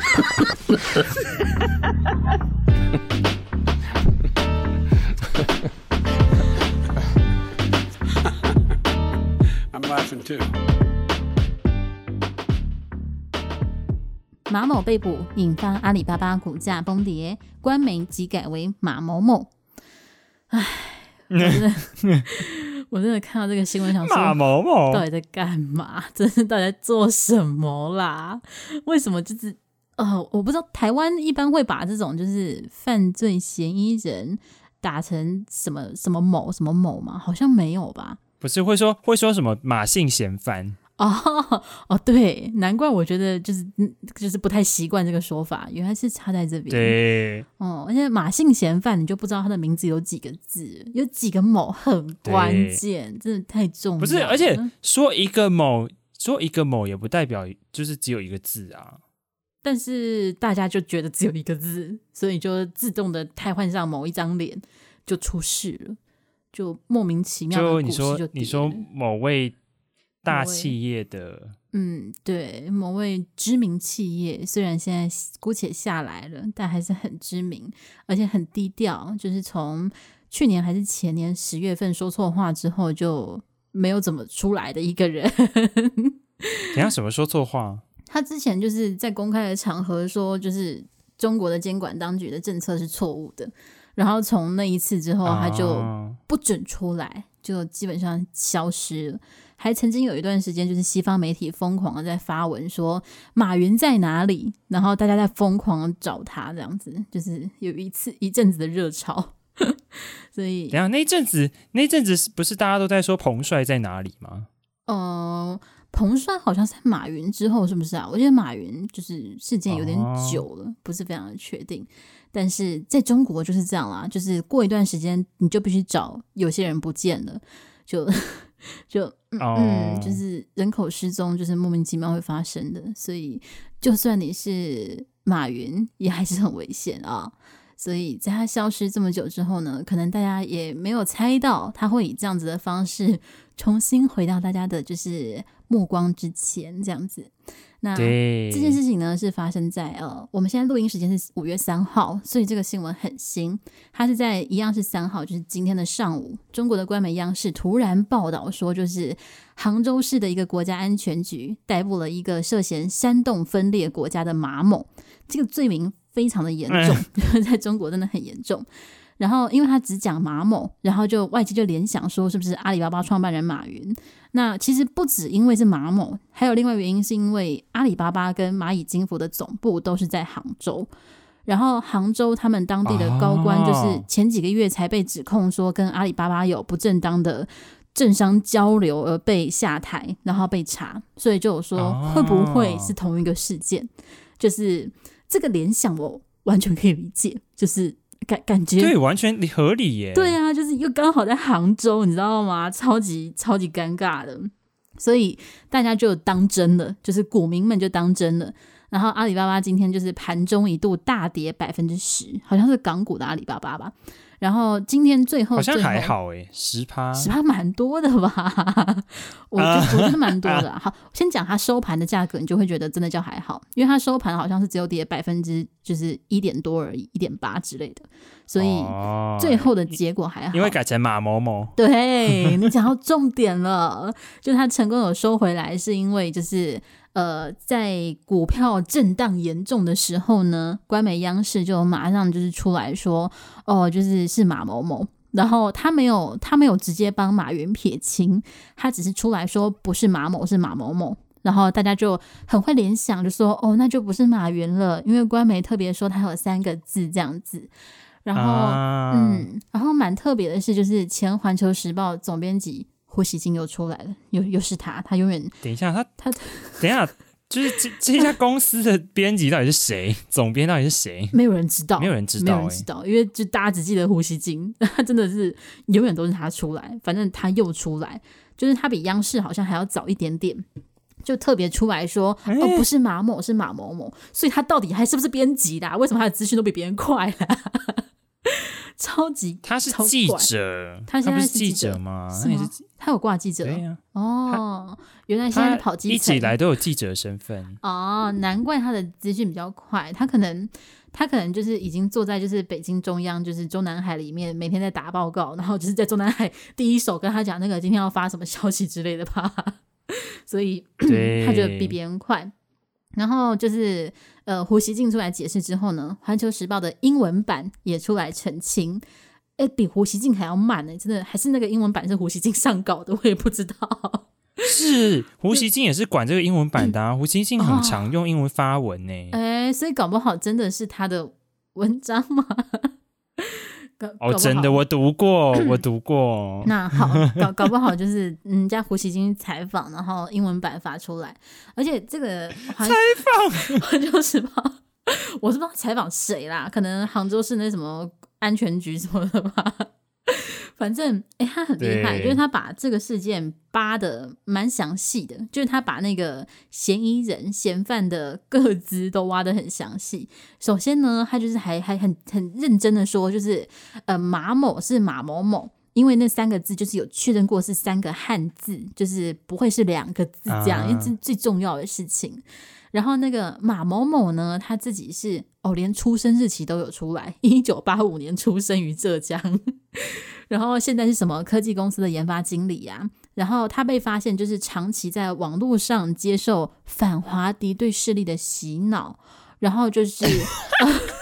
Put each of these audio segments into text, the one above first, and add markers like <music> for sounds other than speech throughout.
<laughs> I'm laughing too. 马某被捕，引发阿里巴巴股价崩跌，官媒即改为马某某。唉，<laughs> 我真的，<laughs> 我真的看到这个新闻，想说马某某到底在干嘛？真是到底在做什么啦？为什么就是呃，我不知道台湾一般会把这种就是犯罪嫌疑人打成什么什么某什么某吗？好像没有吧？不是会说会说什么马姓嫌犯？哦 <laughs> 哦，对，难怪我觉得就是就是不太习惯这个说法，原来是差在这边。对，哦，而且马姓嫌犯，你就不知道他的名字有几个字，有几个某很关键，真的太重要。不是，而且说一个某，说一个某也不代表就是只有一个字啊。但是大家就觉得只有一个字，所以就自动的替换上某一张脸，就出事了，就莫名其妙的就。就你说你说某位。大企业的，嗯，对，某位知名企业，虽然现在姑且下来了，但还是很知名，而且很低调。就是从去年还是前年十月份说错话之后，就没有怎么出来的一个人。<laughs> 等下什么说错话？他之前就是在公开的场合说，就是中国的监管当局的政策是错误的，然后从那一次之后，他就不准出来，啊、就基本上消失了。还曾经有一段时间，就是西方媒体疯狂的在发文说马云在哪里，然后大家在疯狂找他，这样子就是有一次一阵子的热潮。<laughs> 所以，等下那阵子那阵子不是大家都在说彭帅在哪里吗？呃，彭帅好像是在马云之后，是不是啊？我觉得马云就是事件有点久了，哦、不是非常的确定。但是在中国就是这样啦，就是过一段时间你就必须找有些人不见了，就。就嗯嗯，就是人口失踪，就是莫名其妙会发生的，所以就算你是马云，也还是很危险啊。所以在他消失这么久之后呢，可能大家也没有猜到他会以这样子的方式 <laughs> 重新回到大家的就是目光之前，这样子。那这件事情呢，是发生在呃，我们现在录音时间是五月三号，所以这个新闻很新。它是在一样是三号，就是今天的上午，中国的官媒央视突然报道说，就是杭州市的一个国家安全局逮捕了一个涉嫌煽动分裂国家的马某，这个罪名非常的严重，嗯、<laughs> 在中国真的很严重。然后，因为他只讲马某，然后就外界就联想说，是不是阿里巴巴创办人马云？那其实不止因为是马某，还有另外原因，是因为阿里巴巴跟蚂蚁金服的总部都是在杭州。然后杭州他们当地的高官，就是前几个月才被指控说跟阿里巴巴有不正当的政商交流而被下台，然后被查，所以就有说会不会是同一个事件？就是这个联想，我完全可以理解，<laughs> 就是。感感觉对，完全合理耶。对啊，就是又刚好在杭州，你知道吗？超级超级尴尬的，所以大家就当真了，就是股民们就当真了。然后阿里巴巴今天就是盘中一度大跌百分之十，好像是港股的阿里巴巴吧。然后今天最后，好像还好诶，十趴十趴蛮多的吧？<laughs> 我觉得我觉得蛮多的。<laughs> 好，先讲它收盘的价格，你就会觉得真的叫还好，因为它收盘好像是只有跌百分之就是一点多而已，一点八之类的，所以最后的结果还好。因为改成马某某，对，<laughs> 你讲到重点了，就它成功有收回来，是因为就是。呃，在股票震荡严重的时候呢，官媒央视就马上就是出来说，哦，就是是马某某，然后他没有他没有直接帮马云撇清，他只是出来说不是马某是马某某，然后大家就很会联想，就说哦，那就不是马云了，因为官媒特别说他有三个字这样子，然后、啊、嗯，然后蛮特别的是，就是前环球时报总编辑。胡锡进又出来了，又又是他，他永远等一下，他他等一下，就是这这家公司的编辑到底是谁？总编到底是谁？没有人知道，没有人知道，没有人知道，因为就大家只记得胡锡进，<laughs> 他真的是永远都是他出来，反正他又出来，就是他比央视好像还要早一点点，就特别出来说，欸、哦，不是马某，是马某某，所以他到底还是不是编辑的？为什么他的资讯都比别人快了？<laughs> 超级他是记者，他现在是记者吗？他有挂记者？对呀。哦，原来现在跑基层，一直以来都有记者身份。哦，难怪他的资讯比较快。他可能，他可能就是已经坐在就是北京中央，就是中南海里面，每天在打报告，然后就是在中南海第一手跟他讲那个今天要发什么消息之类的吧。<laughs> 所以他觉得比别人快。然后就是呃，胡锡进出来解释之后呢，《环球时报》的英文版也出来澄清，哎，比胡锡进还要慢呢，真的还是那个英文版是胡锡进上稿的，我也不知道。是胡锡进也是管这个英文版的啊，胡锡进很常用英文发文呢。哎，所以搞不好真的是他的文章吗？哦，真的，我读过，<clears throat> 我读过。那好，搞搞不好就是人家胡锡进采访，然后英文版发出来，而且这个采访《环球时报》，我是不知道采访谁啦，可能杭州市那什么安全局什么的吧。反正，哎、欸，他很厉害，就是他把这个事件扒的蛮详细的，就是他把那个嫌疑人、嫌犯的个资都挖的很详细。首先呢，他就是还还很很认真的说，就是呃，马某是马某某，因为那三个字就是有确认过是三个汉字，就是不会是两个字这样，啊、因为这最重要的事情。然后那个马某某呢，他自己是哦，连出生日期都有出来，一九八五年出生于浙江。<laughs> 然后现在是什么科技公司的研发经理呀、然后他被发现就是长期在网络上接受反华敌对势力的洗脑，然后就是，<laughs>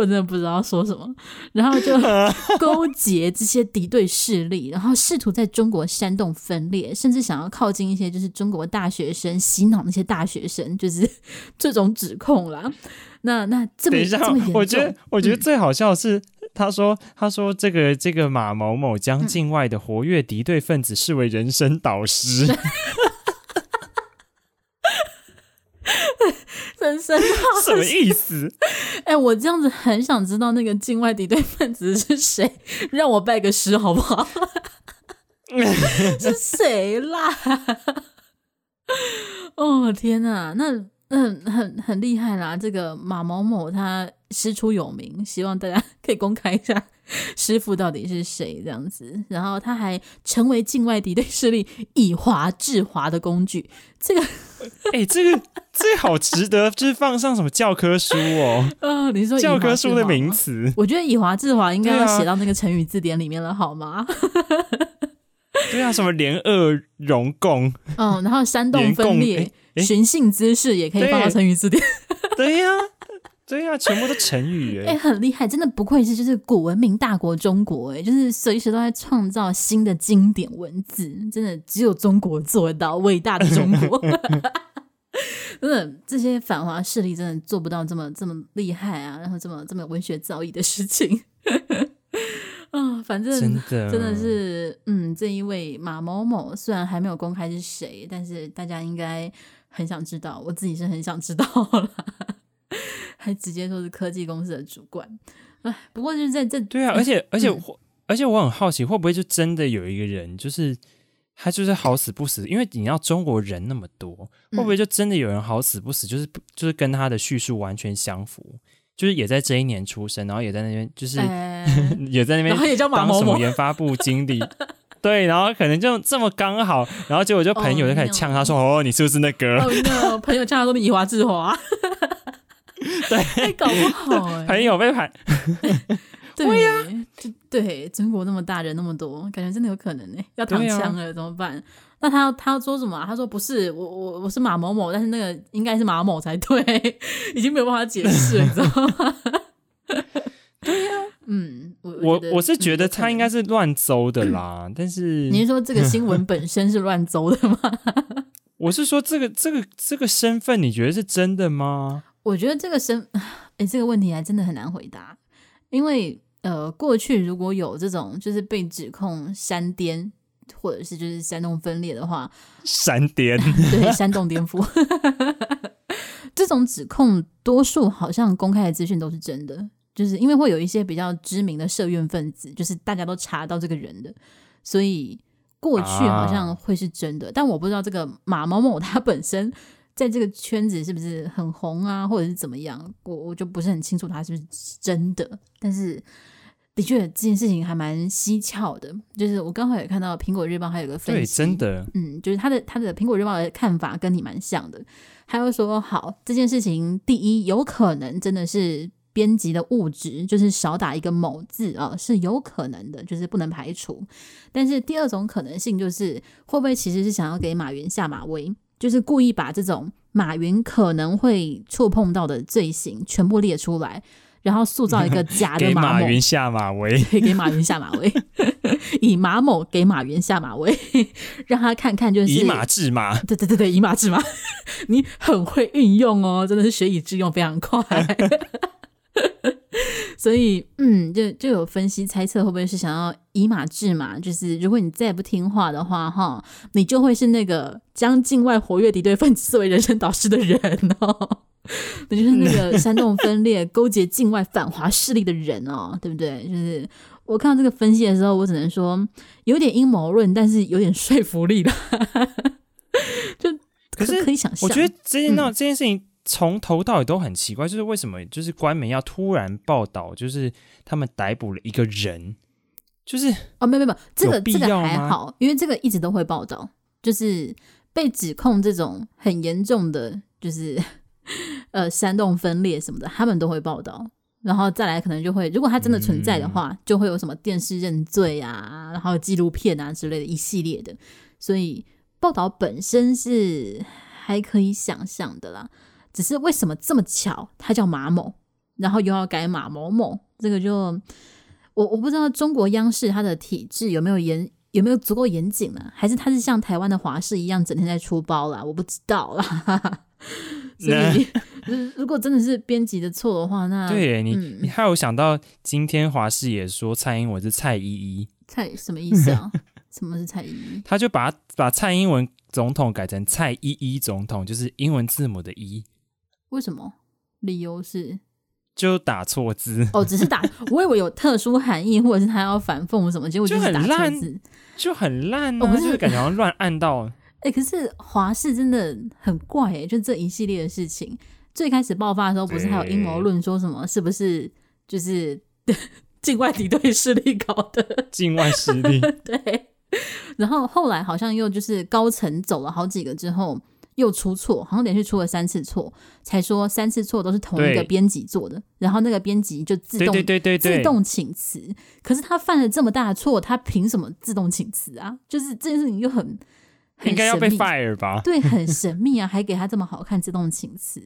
我真的不知道说什么，然后就 <laughs> 勾结这些敌对势力，然后试图在中国煽动分裂，甚至想要靠近一些就是中国大学生洗脑那些大学生，就是 <laughs> 这种指控啦。那那这么等一下，这么严重，我觉得我觉得最好笑的是。嗯他说：“他说这个这个马某某将境外的活跃敌对分子视为人生导师，<laughs> 人生什么意思？<laughs> 哎、欸，我这样子很想知道那个境外敌对分子是谁，<laughs> 让我拜个师好不好？<laughs> 是谁啦？哦天哪，那。”嗯，很很厉害啦！这个马某某他师出有名，希望大家 <laughs> 可以公开一下师傅到底是谁这样子。然后他还成为境外敌对势力以华制华的工具。这个，哎、欸，这个这个好值得，就是放上什么教科书哦？啊、呃，你说教科书的名词？我觉得以华制华应该要写到那个成语字典里面了，好吗？<laughs> 对啊，什么联俄容共？嗯，然后煽动分裂。寻衅滋事也可以放到成语字典。对呀，对呀，全部都成语哎、<laughs> 欸，很厉害，真的不愧是就是古文明大国中国哎，就是随时都在创造新的经典文字，真的只有中国做得到，伟大的中国。<laughs> 真的，这些反华势力真的做不到这么这么厉害啊，然后这么这么文学造诣的事情。<laughs> 啊、哦，反正真的，真的是，嗯，这一位马某某虽然还没有公开是谁，但是大家应该。很想知道，我自己是很想知道了，还直接说是科技公司的主管。哎，不过就是在这对啊，而且而且我、嗯、而且我很好奇，会不会就真的有一个人，就是他就是好死不死，因为你要中国人那么多，会不会就真的有人好死不死，就是就是跟他的叙述完全相符，就是也在这一年出生，然后也在那边，就是、欸、<laughs> 也在那边，然后也叫马某某，当什么研发部经理。<laughs> 对，然后可能就这么刚好，<laughs> 然后结果就朋友就开始呛他说：“ oh. 哦，你是不是那个？”哦，，no，朋友呛他说：“你以华制华。<laughs> ”对，搞不好 <laughs> 哎，朋友被排。对呀，对，中国那么大人那么多，感觉真的有可能呢。要躺枪了怎么办？那他要他要说什么？他说：“不是我，我我是马某某，但是那个应该是马某才对，已经没有办法解释，你知道吗？”对呀。嗯，我我我是觉得他应该是乱诌的啦，嗯、但是您说这个新闻本身是乱诌的吗？<laughs> 我是说这个这个这个身份，你觉得是真的吗？<laughs> 我觉得这个身，哎，这个问题还真的很难回答，因为呃，过去如果有这种就是被指控煽颠，或者是就是煽动分裂的话，煽颠 <laughs> 对煽动颠覆这种指控，多数好像公开的资讯都是真的。就是因为会有一些比较知名的社运分子，就是大家都查到这个人的，所以过去好像会是真的。啊、但我不知道这个马某某他 <laughs> 本身在这个圈子是不是很红啊，或者是怎么样？我我就不是很清楚他是不是真的，但是。的确，这件事情还蛮蹊跷的。就是我刚好也看到《苹果日报》还有个分析，对，真的，嗯，就是他的他的《苹果日报》的看法跟你蛮像的。他又说，好，这件事情第一有可能真的是编辑的误植，就是少打一个某字啊，是有可能的，就是不能排除。但是第二种可能性就是，会不会其实是想要给马云下马威，就是故意把这种马云可能会触碰到的罪行全部列出来。然后塑造一个假的 <laughs> 马某，给马云下马威，<laughs> 对，给马云下马威，<laughs> 以马某给马云下马威，让他看看就是以马治马，对对对对，以马治马，你很会运用哦，真的是学以致用，非常快。所以，嗯，就就有分析猜测，会不会是想要以马治马？就是如果你再不听话的话，哈，你就会是那个将境外活跃敌对分子作为人生导师的人哦。那就是那个煽动分裂、勾结境外反华势力的人哦，对不对？就是我看到这个分析的时候，我只能说有点阴谋论，但是有点说服力的。<laughs> 就可是可以想象，我觉得这件那这件事情从头到尾都很奇怪，就是为什么就是官媒要突然报道，就是他们逮捕了一个人，就是哦，没有没有，这个这个还好，因为这个一直都会报道，就是被指控这种很严重的，就是。<laughs> 呃，煽动分裂什么的，他们都会报道，然后再来可能就会，如果他真的存在的话，嗯、就会有什么电视认罪啊，然后纪录片啊之类的一系列的，所以报道本身是还可以想象的啦。只是为什么这么巧，他叫马某，然后又要改马某某，这个就我我不知道中国央视它的体制有没有严，有没有足够严谨呢？还是它是像台湾的华视一样整天在出包啦？我不知道啦。<laughs> 所以，<laughs> 如果真的是编辑的错的话，那对你，嗯、你还有想到今天华视也说蔡英文是蔡依依，蔡什么意思啊？<laughs> 什么是蔡依依？他就把把蔡英文总统改成蔡依依总统，就是英文字母的一。为什么？理由是就打错字哦，只是打，<laughs> 我以为有特殊含义，或者是他要反讽什么，结果就是打错字，就很烂，啊，哦、就是感觉好像乱按到。哎、<laughs> 欸，可是华视真的很怪哎、欸，就这一系列的事情，最开始爆发的时候，不是还有阴谋论说什么是不是就是 <laughs> 境外敌对势力搞的？境外势力对。然后后来好像又就是高层走了好几个之后又出错，好像连续出了三次错，才说三次错都是同一个编辑做的。然后那个编辑就自动对对对对对自动请辞。可是他犯了这么大的错，他凭什么自动请辞啊？就是这件事情又很。应该要被 fire 吧？对，很神秘啊，还给他这么好看自动请辞，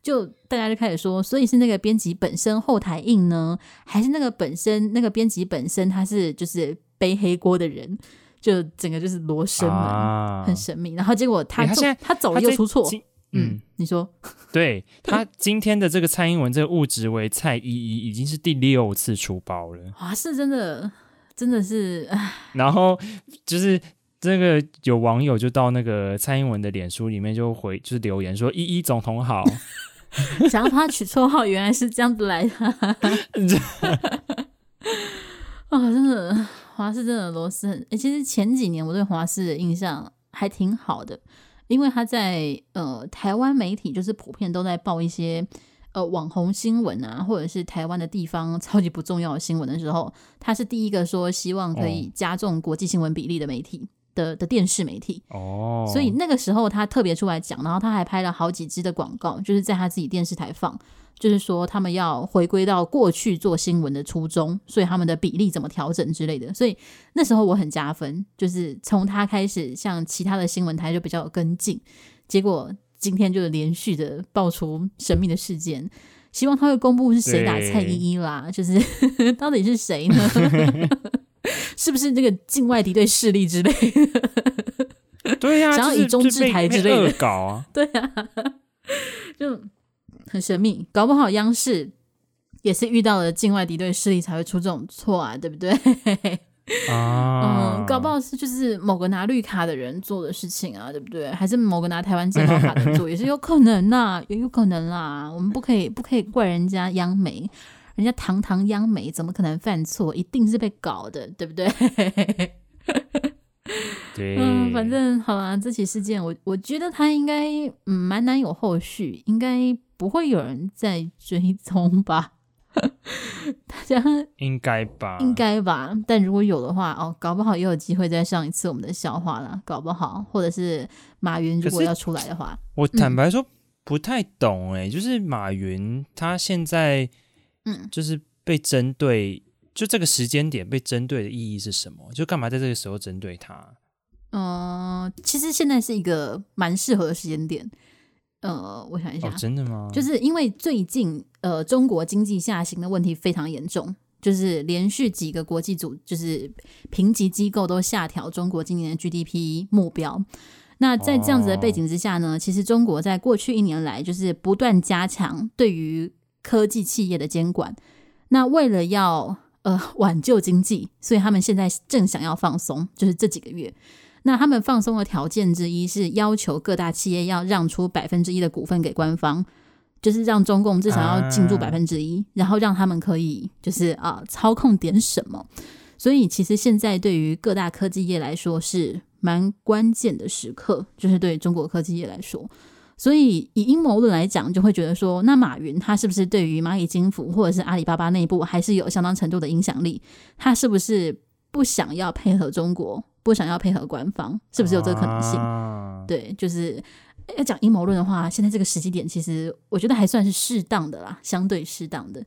就大家就开始说，所以是那个编辑本身后台硬呢，还是那个本身那个编辑本身他是就是背黑锅的人，就整个就是罗生门，啊、很神秘。然后结果他走，欸、他，他走了又出错。嗯，你说，对他今天的这个蔡英文这个物质为蔡依依，已经是第六次出包了啊，是真的，真的是。然后就是。这个有网友就到那个蔡英文的脸书里面就回就是留言说：“依依总统好。<laughs> ”想要帮他取绰号，原来是这样子来的。<laughs> <laughs> 啊、哦，真的华氏真的螺丝很。其实前几年我对华氏的印象还挺好的，因为他在呃台湾媒体就是普遍都在报一些呃网红新闻啊，或者是台湾的地方 <laughs> 超级不重要的新闻的时候，他是第一个说希望可以加重国际新闻比例的媒体。哦的的电视媒体哦，所以那个时候他特别出来讲，然后他还拍了好几支的广告，就是在他自己电视台放，就是说他们要回归到过去做新闻的初衷，所以他们的比例怎么调整之类的。所以那时候我很加分，就是从他开始，像其他的新闻台就比较有跟进。结果今天就连续的爆出神秘的事件，希望他会公布是谁打蔡依依啦，就是 <laughs> 到底是谁呢？<laughs> 是不是这个境外敌对势力之类的？<laughs> 对呀、啊，想要以中制台之类的搞啊？对呀、啊，就很神秘，搞不好央视也是遇到了境外敌对势力才会出这种错啊，对不对？<laughs> 啊，嗯，搞不好是就是某个拿绿卡的人做的事情啊，对不对？还是某个拿台湾健保卡的人做，<laughs> 也是有可能呐、啊，也有可能啦。我们不可以不可以怪人家央媒。人家堂堂央媒怎么可能犯错？一定是被搞的，对不对？<laughs> 对，嗯，反正好啦，这起事件我我觉得他应该嗯蛮难有后续，应该不会有人在追踪吧。<laughs> 大家应该吧，应该吧。但如果有的话，哦，搞不好也有机会再上一次我们的笑话了。搞不好，或者是马云如果要出来的话，我坦白说不太懂哎、欸嗯，就是马云他现在嗯，就是被针对，就这个时间点被针对的意义是什么？就干嘛在这个时候针对他？嗯、呃，其实现在是一个蛮适合的时间点。呃，我想一下，哦，真的吗？就是因为最近呃，中国经济下行的问题非常严重，就是连续几个国际组就是评级机构都下调中国今年的 GDP 目标。那在这样子的背景之下呢，哦，其实中国在过去一年来就是不断加强对于科技企业的监管。那为了要呃挽救经济，所以他们现在正想要放松，就是这几个月。那他们放松的条件之一是要求各大企业要让出百分之一的股份给官方，就是让中共至少要进驻百分之一，然后让他们可以就是啊操控点什么。所以其实现在对于各大科技业来说是蛮关键的时刻，就是对中国科技业来说。所以以阴谋论来讲，就会觉得说，那马云他是不是对于蚂蚁金服或者是阿里巴巴内部还是有相当程度的影响力？他是不是不想要配合中国？不想要配合官方，是不是有这个可能性？啊、对，就是要讲阴谋论的话，现在这个时机点，其实我觉得还算是适当的啦，相对适当的。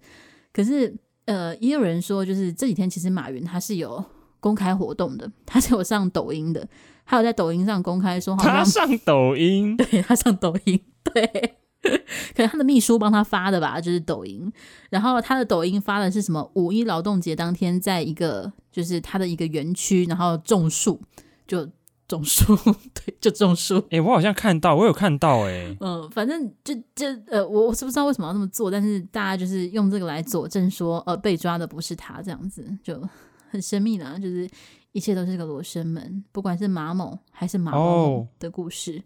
可是，呃，也有人说，就是这几天其实马云他是有公开活动的，他是有上抖音的，还有在抖音上公开说，他上抖音，<laughs> 对，他上抖音，对。<laughs> 可能他的秘书帮他发的吧，就是抖音。然后他的抖音发的是什么？五一劳动节当天，在一个就是他的一个园区，然后种树，就种树，<laughs> 对，就种树。哎、欸，我好像看到，我有看到、欸，哎，嗯，反正就就呃，我我是不知道为什么要这么做，但是大家就是用这个来佐证说，呃，被抓的不是他，这样子就很神秘啦，就是一切都是个罗生门，不管是马某还是马某的故事。哦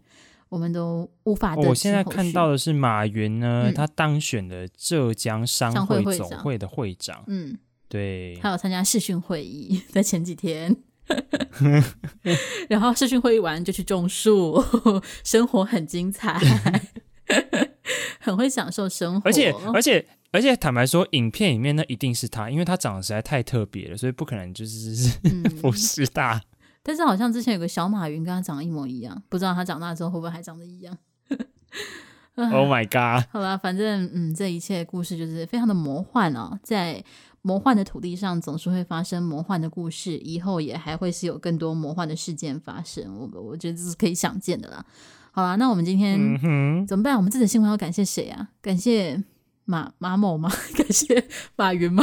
我们都无法、哦。我现在看到的是马云呢，嗯、他当选了浙江商会总会的会长。嗯，对，还有参加视讯会议，在前几天。<laughs> 然后视讯会议完就去种树，生活很精彩，<laughs> 很会享受生活。而且，而且，而且，坦白说，影片里面那一定是他，因为他长得实在太特别了，所以不可能就是、<laughs> 嗯、不是他。但是好像之前有个小马云跟他长得一模一样，不知道他长大之后会不会还长得一样？<laughs> Oh my god！好吧，反正嗯，这一切故事就是非常的魔幻哦，在魔幻的土地上总是会发生魔幻的故事，以后也还会是有更多魔幻的事件发生，我我觉得这是可以想见的啦。好啦，那我们今天、嗯、怎么办？我们这则新闻要感谢谁啊？感谢马马某吗？<laughs> 感谢马云吗？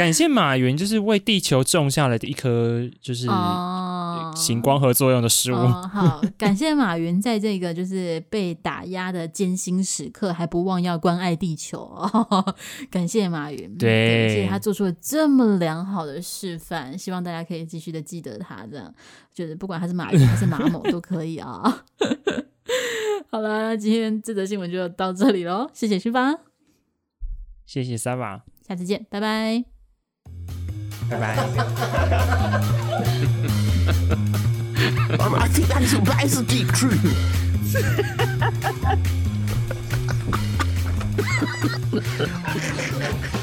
感谢马云，就是为地球种下了一颗就是行光合作用的食物。哦哦、好，感谢马云在这个就是被打压的艰辛时刻，还不忘要关爱地球。哦、<laughs> 感谢马云，对，谢谢他做出了这么良好的示范，希望大家可以继续的记得他。这样，就是不管他是马云还是马某都可以啊。<laughs> 好了，今天这则新闻就到这里喽，谢谢旭芳，谢谢 Sava，下次见，拜拜。right. <laughs> I think that is, that is a deep truth. <laughs>